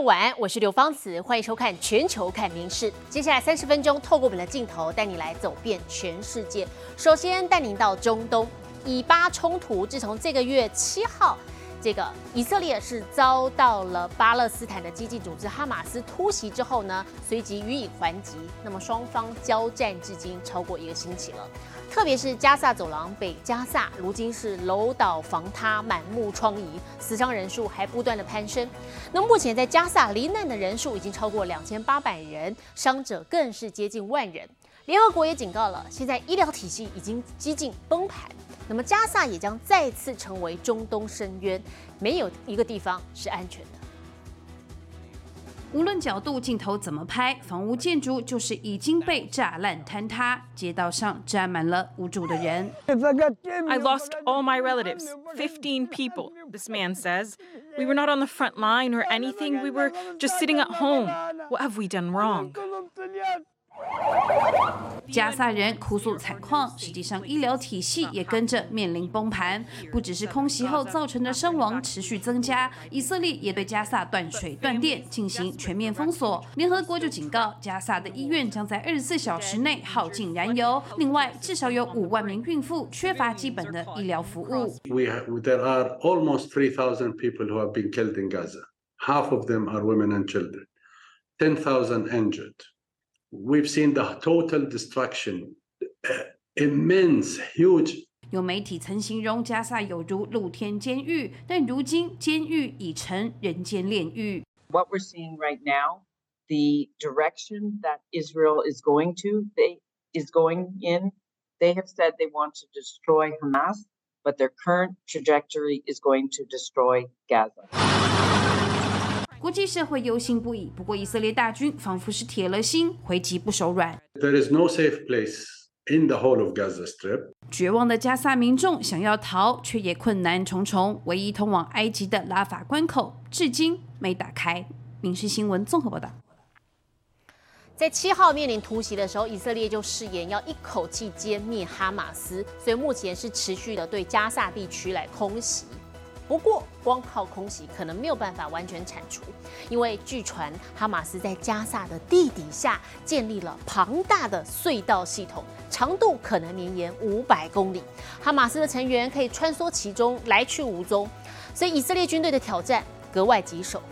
晚安，我是刘芳慈，欢迎收看《全球看名事》。接下来三十分钟，透过我们的镜头，带你来走遍全世界。首先带您到中东，以巴冲突自从这个月七号。这个以色列是遭到了巴勒斯坦的激进组织哈马斯突袭之后呢，随即予以还击。那么双方交战至今超过一个星期了，特别是加萨走廊北加萨，如今是楼倒房塌，满目疮痍，死伤人数还不断的攀升。那目前在加萨罹难的人数已经超过两千八百人，伤者更是接近万人。联合国也警告了，现在医疗体系已经几近崩盘。那么加萨也将再次成为中东深渊，没有一个地方是安全的。无论角度、镜头怎么拍，房屋建筑就是已经被炸烂坍塌，街道上站满了无助的人。I lost all my relatives, 15 people. This man says, "We were not on the front line or anything. We were just sitting at home. What have we done wrong?" 加萨人哭诉惨况，实际上医疗体系也跟着面临崩盘。不只是空袭后造成的伤亡持续增加，以色列也对加萨断水断电，进行全面封锁。联合国就警告，加萨的医院将在二十四小时内耗尽燃油。另外，至少有五万名孕妇缺乏基本的医疗服务。We there are almost three thousand people who have been killed in Gaza. Half of them are women and children. Ten thousand injured. We've seen the total destruction, immense, huge. 有媒体曾形容加萨有如露天监狱，但如今监狱已成人间炼狱。What we're seeing right now, the direction that Israel is going to, they is going in. They have said they want to destroy Hamas, but their current trajectory is going to destroy Gaza. 国际社会忧心不已。不过，以色列大军仿佛是铁了心，回击不手软。There is no safe place in the whole of Gaza Strip。绝望的加萨民众想要逃，却也困难重重。唯一通往埃及的拉法关口至今没打开。民事新闻综合报道。在七号面临突袭的时候，以色列就誓言要一口气歼灭哈马斯，所以目前是持续的对加萨地区来空袭。不过，光靠空袭可能没有办法完全铲除，因为据传哈马斯在加萨的地底下建立了庞大的隧道系统，长度可能绵延五百公里，哈马斯的成员可以穿梭其中，来去无踪，所以以色列军队的挑战格外棘手。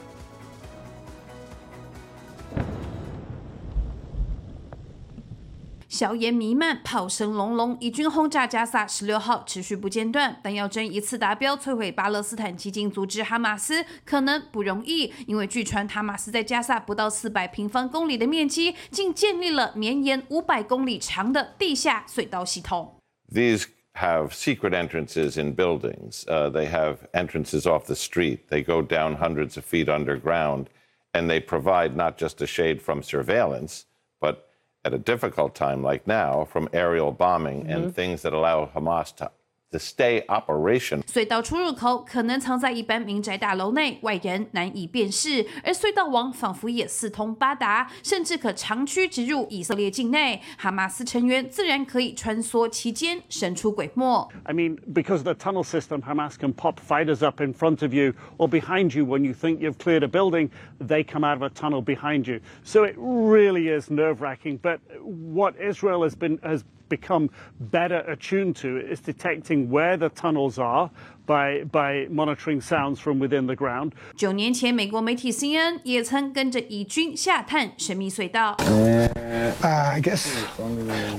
硝烟弥漫，炮声隆隆，以军轰炸加萨十六号持续不间断。弹药针一次达标，摧毁巴勒斯坦激进组织哈马斯可能不容易，因为据传哈马斯在加萨不到四百平方公里的面积，竟建立了绵延五百公里长的地下隧道系统。These have secret entrances in buildings. Uh, they have entrances off the street. They go down hundreds of feet underground, and they provide not just a shade from surveillance, but at a difficult time like now from aerial bombing mm-hmm. and things that allow Hamas to the stay operation。隧道出入口可能藏在一般民宅大楼内，外人难以辨识，而隧道网仿佛也四通八达，甚至可长驱直入以色列境内。哈马斯成员自然可以穿梭其间，神出鬼没。I mean, because of the tunnel system, Hamas can pop fighters up in front of you or behind you when you think you've cleared a building. They come out of a tunnel behind you. So it really is nerve-wracking. But what Israel has been has become better attuned to is detecting where the tunnels are by by monitoring sounds from within the ground. 九年前，美国媒体 CNN 也曾跟着以军下探神秘隧道。Uh, I guess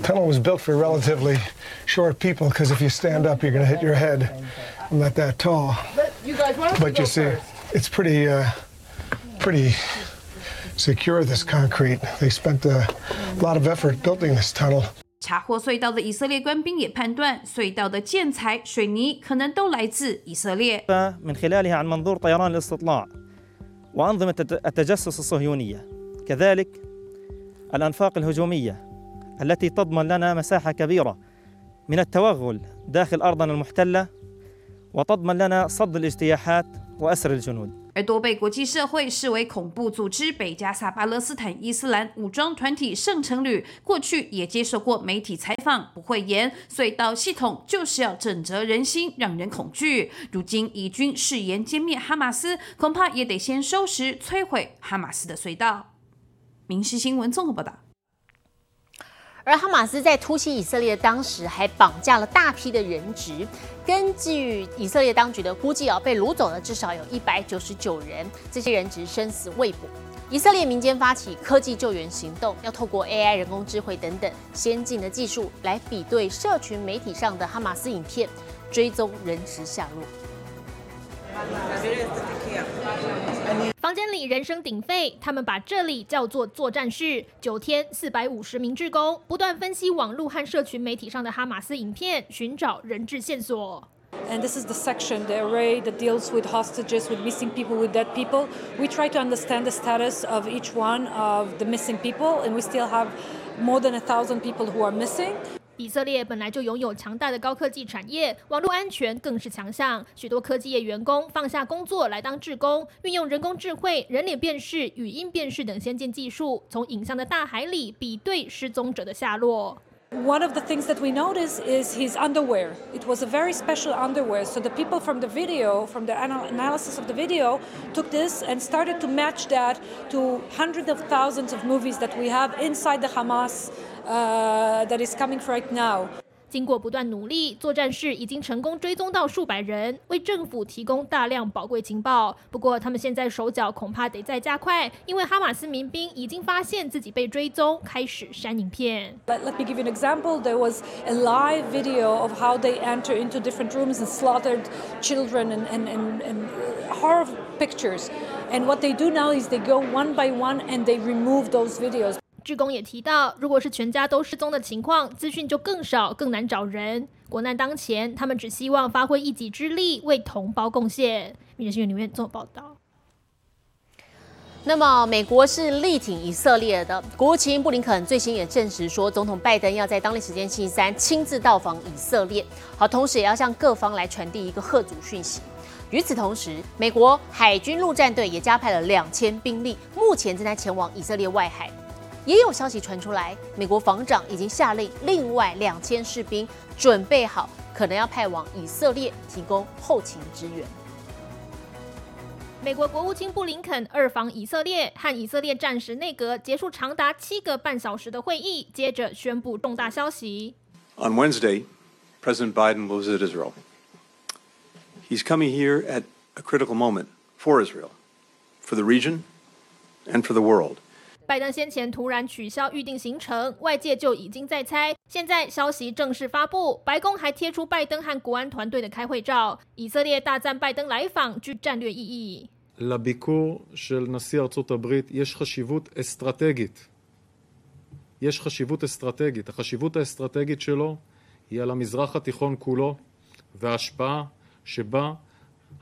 tunnel was built for relatively short people because if you stand up, you're going to hit your head. I'm not that tall. But you see, it's pretty uh, pretty secure. This concrete. They spent a lot of effort building this tunnel. 查获隧道的以色列官兵也判断，隧道的建材、水泥可能都来自以色列。من خلالها عن منظور طيران الاستطلاع وأنظمة التجسس الصهيونية كذلك الأنفاق الهجومية التي تضمن لنا مساحة كبيرة من التوغل داخل أرضنا المحتلة وتضمن لنا صد الاجتياحات وأسر الجنود 而多被国际社会视为恐怖组织北加萨巴勒斯坦伊斯兰武装团体圣城旅，过去也接受过媒体采访，不会言隧道系统就是要震慑人心，让人恐惧。如今以军誓言歼灭哈马斯，恐怕也得先收拾摧毁哈马斯的隧道。民事新闻综合报道。而哈马斯在突袭以色列当时，还绑架了大批的人质。根据以色列当局的估计啊，被掳走的至少有一百九十九人，这些人质生死未卜。以色列民间发起科技救援行动，要透过 AI、人工智慧等等先进的技术来比对社群媒体上的哈马斯影片，追踪人质下落。房间里人声鼎沸，他们把这里叫做作战室。九天，四百五十名职工不断分析网络和社群媒体上的哈马斯影片，寻找人质线索。And this is the section, the array that deals with hostages, with missing people, with dead people. We try to understand the status of each one of the missing people, and we still have more than a thousand people who are missing. 以色列本来就拥有强大的高科技产业，网络安全更是强项。许多科技业员工放下工作来当志工，运用人工智慧、人脸辨识、语音辨识等先进技术，从影像的大海里比对失踪者的下落。One of the things that we noticed is his underwear. It was a very special underwear. So the people from the video, from the analysis of the video, took this and started to match that to hundreds of thousands of movies that we have inside the Hamas uh, that is coming right now. 经过不断努力，作战室已经成功追踪到数百人，为政府提供大量宝贵情报。不过，他们现在手脚恐怕得再加快，因为哈马斯民兵已经发现自己被追踪，开始删影片。Let me give you an example. There was a live video of how they enter into different rooms and slaughtered children and and and and horror pictures. And what they do now is they go one by one and they remove those videos. 志工也提到，如果是全家都失踪的情况，资讯就更少，更难找人。国难当前，他们只希望发挥一己之力，为同胞贡献。民新闻里面做报道。那么，美国是力挺以色列的。国务卿布林肯最新也证实说，总统拜登要在当地时间星期三亲自到访以色列，好，同时也要向各方来传递一个贺祖讯息。与此同时，美国海军陆战队也加派了两千兵力，目前正在前往以色列外海。也有消息传出来，美国防长已经下令另外两千士兵准备好，可能要派往以色列提供后勤支援。美国国务卿布林肯二访以色列，和以色列战时内阁结束长达七个半小时的会议，接着宣布重大消息。On Wednesday, President Biden will visit Israel. He's coming here at a critical moment for Israel, for the region, and for the world. 拜登先前突然取消预定行程，外界就已经在猜。现在消息正式发布，白宫还贴出拜登和国安团队的开会照。以色列大赞拜登来访具战略意义。לביקור של נשיא ארצות הברית יש חשיבות אסטרטגית. יש חשיבות אסטרטגית. החשיבות האסטרטגית שלו היא על המזרח התיכון כולו וההשפעה שבה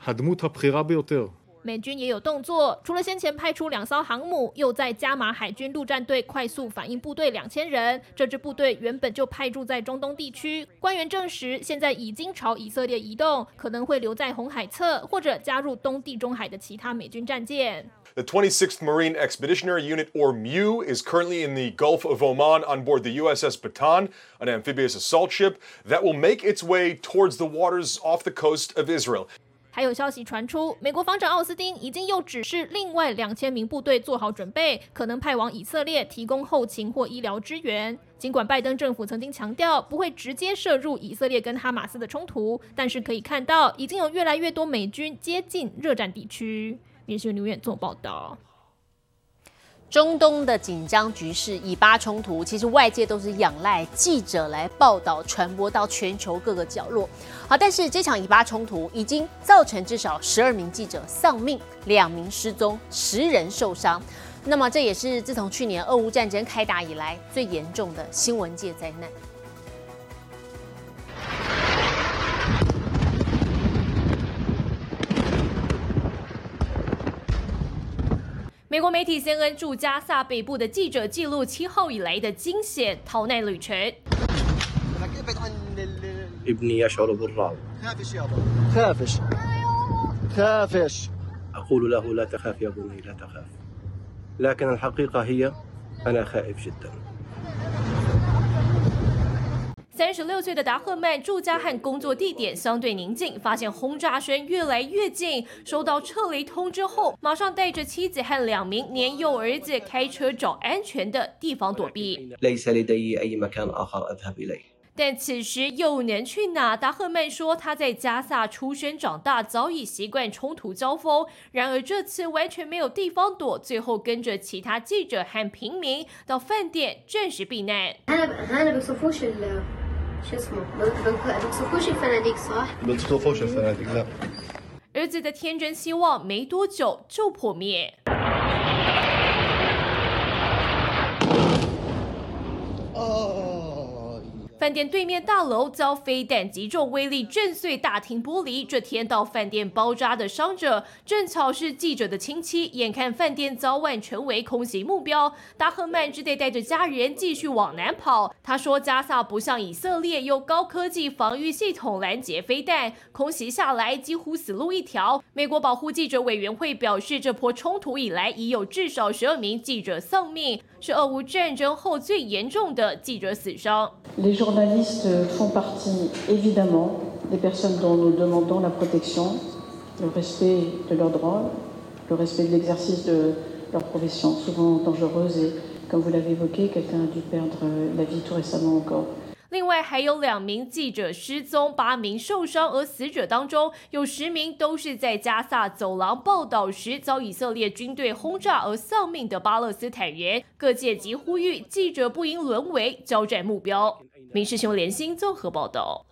הדמות הבכירה ביותר 美军也有动作，除了先前派出两艘航母，又在加码海军陆战队快速反应部队两千人。这支部队原本就派驻在中东地区，官员证实，现在已经朝以色列移动，可能会留在红海侧，或者加入东地中海的其他美军战舰。The 26th Marine Expeditionary Unit, or MEU, is currently in the Gulf of Oman on board the USS Bataan, an amphibious assault ship that will make its way towards the waters off the coast of Israel. 还有消息传出，美国防长奥斯汀已经又指示另外两千名部队做好准备，可能派往以色列提供后勤或医疗支援。尽管拜登政府曾经强调不会直接涉入以色列跟哈马斯的冲突，但是可以看到已经有越来越多美军接近热战地区。联讯留言做报道。中东的紧张局势、以巴冲突，其实外界都是仰赖记者来报道、传播到全球各个角落。好，但是这场以巴冲突已经造成至少十二名记者丧命、两名失踪、十人受伤。那么这也是自从去年俄乌战争开打以来最严重的新闻界灾难。美国媒体 CNN 驻加萨北部的记者记录七号以来的惊险逃难旅程。ابني يشعر بالرعب خافش يا بابا خافش خافش أقول له لا تخاف يا بني لا تخاف لكن الحقيقة هي أنا خائف جدا 三十六岁的达赫曼住家和工作地点相对宁静发现轰炸声越来越近收到撤离通知后马上带着妻子和两名年幼儿子开车找安全的地方躲避。但此时又能去哪？达赫曼说他在加萨出生长大早已习惯冲突交锋。然而这次完全没有地方躲最后跟着其他记者和平民到饭店暂时避难。هنا هنا بيوصفوش ال شو اسمه بيوصفوش الفناديق صح؟ بتصوفوش الفنادق لا 儿子的天真希望没多久就破灭。 饭店对面大楼遭飞弹击中，威力震碎大厅玻璃。这天到饭店包扎的伤者正巧是记者的亲戚，眼看饭店早晚成为空袭目标，达赫曼只得带着家人继续往南跑。他说：“加萨不像以色列有高科技防御系统拦截飞弹，空袭下来几乎死路一条。”美国保护记者委员会表示，这波冲突以来已有至少十二名记者丧命，是俄乌战争后最严重的记者死伤。Les journalistes font partie évidemment des personnes dont nous demandons la protection, le respect de leurs droits, le respect de l'exercice de leur profession, souvent dangereuse et, comme vous l'avez évoqué, quelqu'un a dû perdre la vie tout récemment encore. 另外还有两名记者失踪，八名受伤，而死者当中有十名都是在加萨走廊报道时遭以色列军队轰炸而丧命的巴勒斯坦人。各界即呼吁记者不应沦为交战目标。明师兄连心综合报道。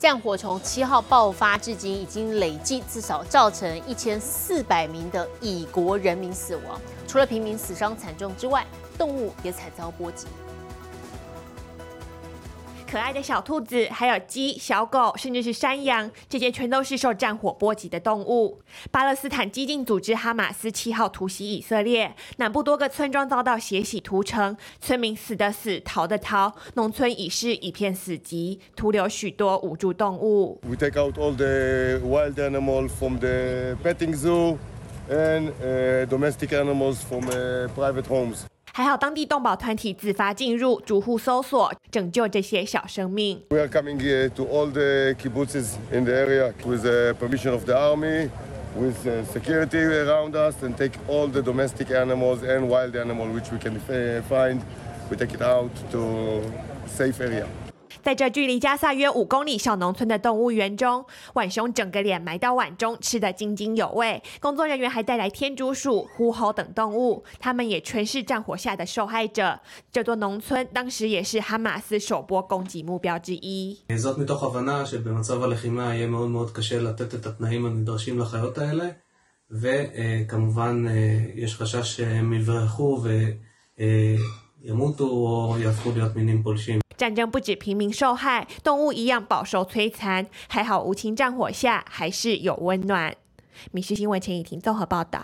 战火从七号爆发至今，已经累计至少造成一千四百名的以国人民死亡。除了平民死伤惨重之外，动物也惨遭波及。可爱的小兔子，还有鸡、小狗，甚至是山羊，这些全都是受战火波及的动物。巴勒斯坦激进组织哈马斯七号突袭以色列，南部多个村庄遭到血洗屠城，村民死的死，逃的逃，农村已是一片死寂，徒留许多无助动物。We take out all the wild animals from the petting zoo and uh, domestic animals from uh, private homes. 还好当地动保团体自发进入，逐户搜索，拯救这些小生命。We are coming here to all the kibbutzes in the area with the permission of the army, with uh, security around us, and take all the domestic animals and wild animals which we can find. We take it out to safe area. 在这距离加萨约五公里小农村的动物园中，浣熊整个脸埋到碗中，吃得津津有味。工作人员还带来天竺鼠、狐猴等动物，它们也全是战火下的受害者。这座农村当时也是哈马斯首波攻击目标之一。 זאת מתוך הבנה שבמצב הלחימה יהיה מאוד מאוד קשה לתת את התנאים הנדרשים לחיות האלה, וכמובן יש חשש שהם יברחו וימותו או יהפכו להיות מינים פולשים. 战争不止平民受害，动物一样饱受摧残。还好无情战火下还是有温暖。民事新闻陈以婷综合报道。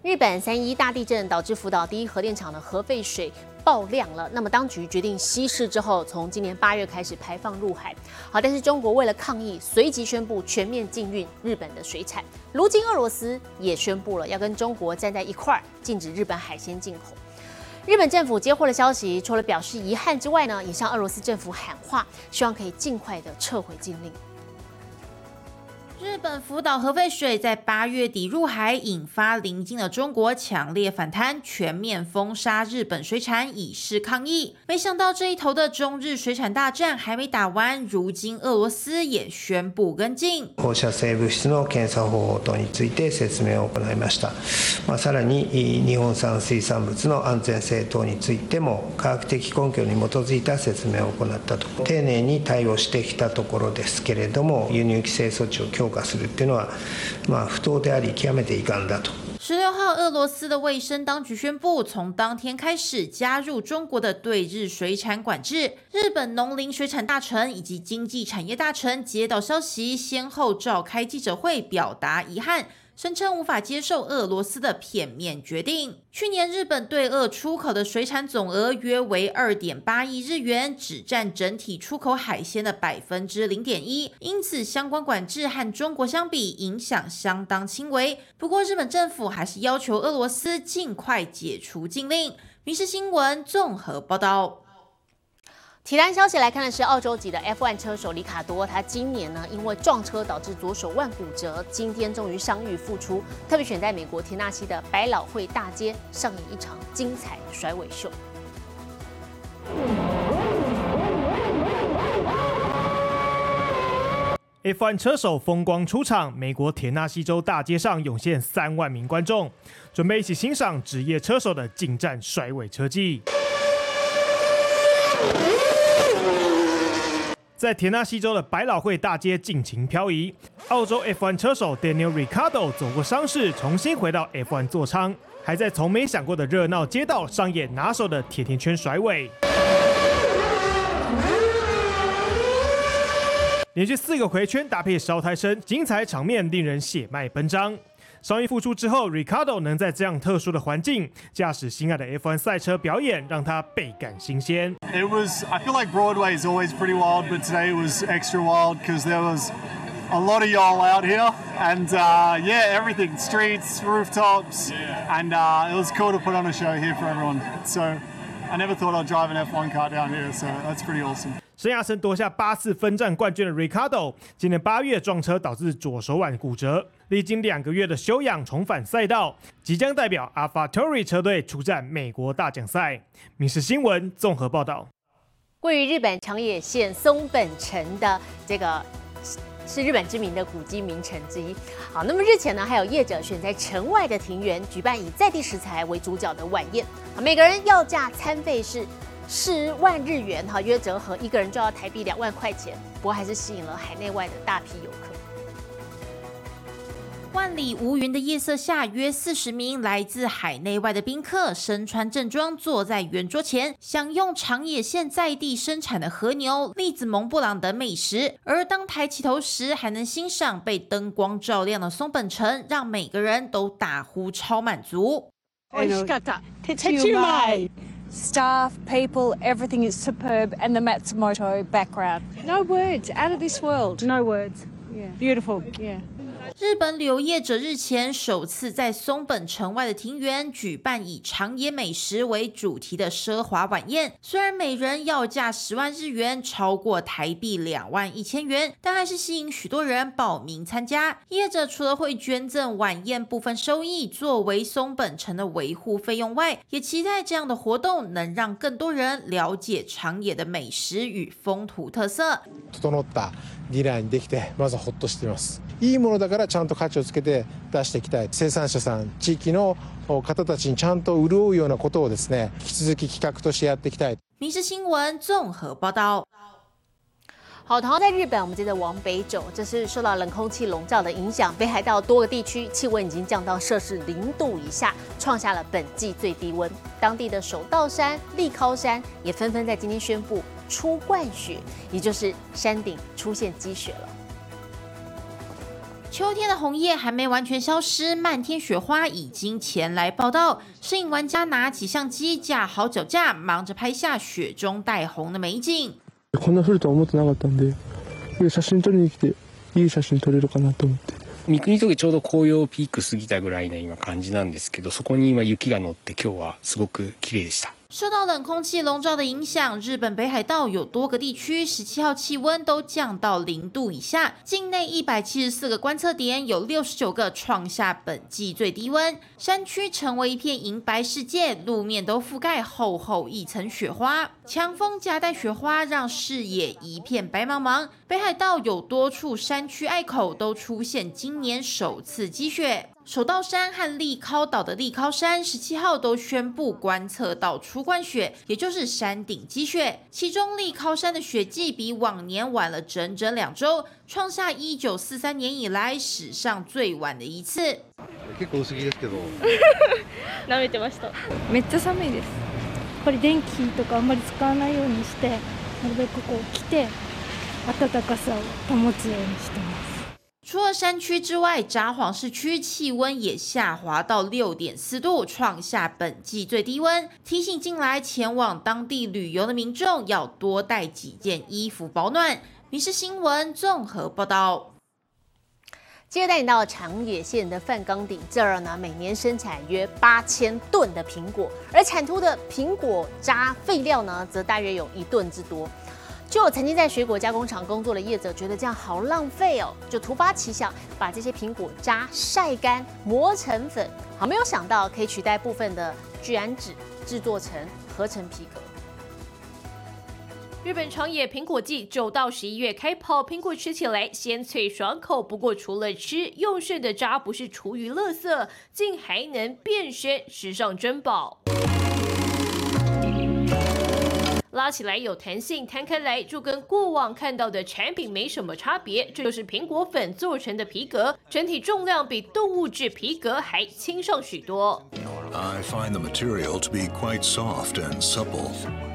日本三一大地震导致福岛第一核电厂的核废水爆量了，那么当局决定稀释之后，从今年八月开始排放入海。好，但是中国为了抗议，随即宣布全面禁运日本的水产。如今俄罗斯也宣布了要跟中国站在一块儿，禁止日本海鲜进口。日本政府接获了消息，除了表示遗憾之外呢，也向俄罗斯政府喊话，希望可以尽快的撤回禁令。日本福岛核废水在八月底入海，引发邻近的中国强烈反弹，全面封杀日本水产，以示抗议。没想到这一头的中日水产大战还没打完，如今俄罗斯也宣布跟进。放射性物質の検査方法等について説明を行いました。まあ、さらに日本産水産物の安全性等についても科学的根拠に基づいた説明を行ったと丁寧に対応してきたところですけれども輸入規制措置を強化 するっていうのは、まあ、不当であり極めて遺憾だと。十六号，俄罗斯的卫生当局宣布，从当天开始加入中国的对日水产管制。日本农林水产大臣以及经济产业大臣接到消息，先后召开记者会，表达遗憾。 声称无法接受俄罗斯的片面决定。去年日本对俄出口的水产总额约为二点八亿日元，只占整体出口海鲜的百分之零点一，因此相关管制和中国相比影响相当轻微。不过日本政府还是要求俄罗斯尽快解除禁令。民事新闻综合报道。体坛消息来看的是，澳洲籍的 F1 车手里卡多，他今年呢因为撞车导致左手腕骨折，今天终于伤愈复出，特别选在美国田纳西的百老汇大街上演一场精彩甩尾秀。F1 车手风光出场，美国田纳西州大街上涌现三万名观众，准备一起欣赏职业车手的近战甩尾车技。在田纳西州的百老汇大街尽情漂移，澳洲 F1 车手 Daniel r i c a r d o 走过伤势，重新回到 F1 座舱，还在从没想过的热闹街道上演拿手的铁甜圈甩尾。连续四个回圈搭配烧胎声，精彩场面令人血脉奔张。伤愈复出之后，Ricardo 能在这样特殊的环境驾驶心爱的 F1 赛车表演，让他倍感新鲜。It was, I feel like Broadway is always pretty wild, but today was extra wild because there was a lot of y'all out here, and uh, yeah, everything, streets, rooftops, and uh, it was cool to put on a show here for everyone. So I never thought I'd drive an F1 car down here, so that's pretty awesome. 生涯曾夺下八次分站冠军的 Ricardo，今年八月撞车导致左手腕骨折， 历经两个月的休养重返赛道，即将代表 AlphaTauri 车队出战美国大奖赛。民事新闻综合报道。位于日本长野县松本城的这个是日本知名的古迹名城之一。好，那么日前呢，还有业者选在城外的庭园举办以在地食材为主角的晚宴，每个人要价餐费是。十万日元哈，约折合一个人就要台币两万块钱，不过还是吸引了海内外的大批游客。万里无云的夜色下，约四十名来自海内外的宾客身穿正装，坐在圆桌前，享用长野县在地生产的和牛、栗子、蒙布朗等美食。而当抬起头时，还能欣赏被灯光照亮的松本城，让每个人都大呼超满足。staff, people, everything is superb, and the Matsumoto background. No words, out of this world. No words. Yeah. Beautiful. Yeah. 日本旅游业者日前首次在松本城外的庭园举办以长野美食为主题的奢华晚宴。虽然每人要价十万日元，超过台币两万一千元，但还是吸引许多人报名参加。业者除了会捐赠晚宴部分收益作为松本城的维护费用外，也期待这样的活动能让更多人了解长野的美食与风土特色。ディラーにできてまずほっとしていますいいものだからちゃんと価値をつけて出していきたい生産者さん地域の方たちにちゃんと潤うようなことをですね引き続き企画としてやっていきたい民事新闻综合报道好，同样在日本，我们接着往北走，这是受到冷空气笼罩的影响，北海道多个地区气温已经降到摄氏零度以下，创下了本季最低温。当地的首道山、立高山也纷纷在今天宣布。初冠雪，也就是山顶出现积雪了。秋天的红叶还没完全消失，漫天雪花已经前来报道。摄影玩家拿起相机，架好脚架，忙着拍下雪中带红的美景。こんな降ると思ってなかったんで、写真撮りに来ていい写真撮れるかなと思って。三国峠ちょうど紅葉ピーク過ぎたぐらいな今感じなんですけど、そこに今雪が乗って今日はすごく綺麗でした。 受到冷空气笼罩的影响，日本北海道有多个地区十七号气温都降到零度以下。境内一百七十四个观测点，有六十九个创下本季最低温。山区成为一片银白世界，路面都覆盖厚厚一层雪花。强风夹带雪花，让视野一片白茫茫。北海道有多处山区隘口都出现今年首次积雪。首道山和立高岛的立高山十七号都宣布观测到初冠雪，也就是山顶积雪。其中立高山的雪季比往年晚了整整两周，创下一九四三年以来史上最晚的一次。結構薄着ですけど。舐めてました。めっちゃ寒いです。やっぱり電気とかあんまり使わないようにして、なるべくこう着て暖かさを保つようにしてます。 除了山区之外，札幌市区气温也下滑到六点四度，创下本季最低温。提醒近来前往当地旅游的民众要多带几件衣服保暖。民事新闻综合报道。接着带你到长野县的范冈顶，这儿呢每年生产约八千吨的苹果，而产出的苹果渣废料呢，则大约有一吨之多。就有曾经在水果加工厂工作的业者觉得这样好浪费哦，就突发奇想，把这些苹果渣晒干磨成粉，好没有想到可以取代部分的聚氨酯，制作成合成皮革。日本长野苹果季九到十一月开跑，苹果吃起来鲜脆爽口。不过除了吃，用剩的渣不是厨余垃圾，竟还能变身时尚珍宝。拉起来有弹性，摊开来就跟过往看到的产品没什么差别。这就是苹果粉做成的皮革，整体重量比动物质皮革还轻上许多。I find the material to be quite soft and supple.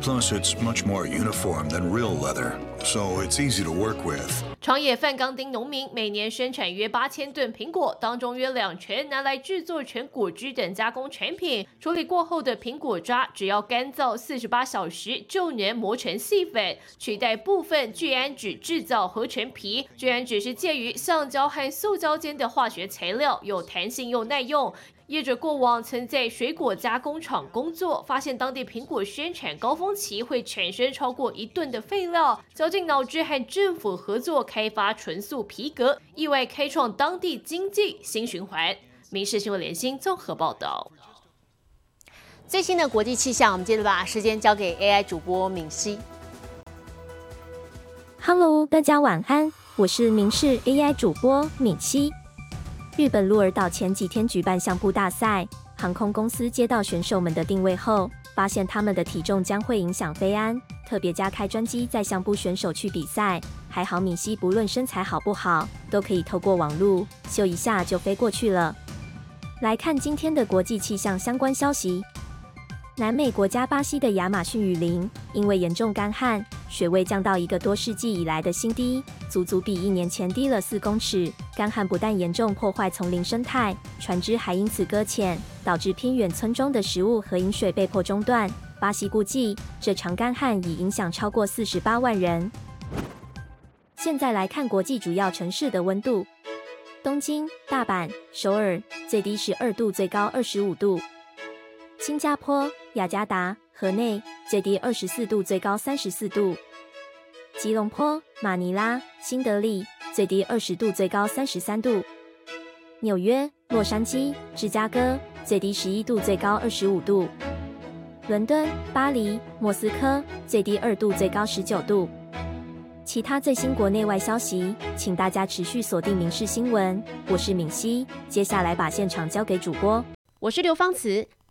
Plus, it's much more uniform than real leather, so it's easy to work with. 长野范冈町农民每年生产约八千吨苹果，当中约两成拿来制作成果汁等加工产品。处理过后的苹果渣，只要干燥四十八小时就能磨成细粉，取代部分聚氨酯制造合成皮。聚氨酯是介于橡胶和塑胶间的化学材料，有弹性又耐用。业者过往曾在水果加工厂工作，发现当地苹果生产高峰期会产生超过一吨的废料，绞尽脑汁和政府合作开发纯素皮革，意外开创当地经济新循环。民事新闻联新综合报道。最新的国际气象，我们接着把时间交给 AI 主播敏熙。Hello，大家晚安，我是民事 AI 主播敏熙。日本鹿儿岛前几天举办相扑大赛，航空公司接到选手们的定位后，发现他们的体重将会影响飞安，特别加开专机载相扑选手去比赛。还好敏熙不论身材好不好，都可以透过网路秀一下就飞过去了。来看今天的国际气象相关消息。南美国家巴西的亚马逊雨林因为严重干旱，水位降到一个多世纪以来的新低，足足比一年前低了四公尺。干旱不但严重破坏丛林生态，船只还因此搁浅，导致偏远村庄的食物和饮水被迫中断。巴西估计，这场干旱已影响超过四十八万人。现在来看国际主要城市的温度：东京、大阪、首尔，最低十二度，最高二十五度；新加坡。雅加达、河内最低二十四度，最高三十四度；吉隆坡、马尼拉、新德里最低二十度，最高三十三度；纽约、洛杉矶、芝加哥最低十一度，最高二十五度；伦敦、巴黎、莫斯科最低二度，最高十九度。其他最新国内外消息，请大家持续锁定《民事新闻》。我是敏熙，接下来把现场交给主播，我是刘芳慈。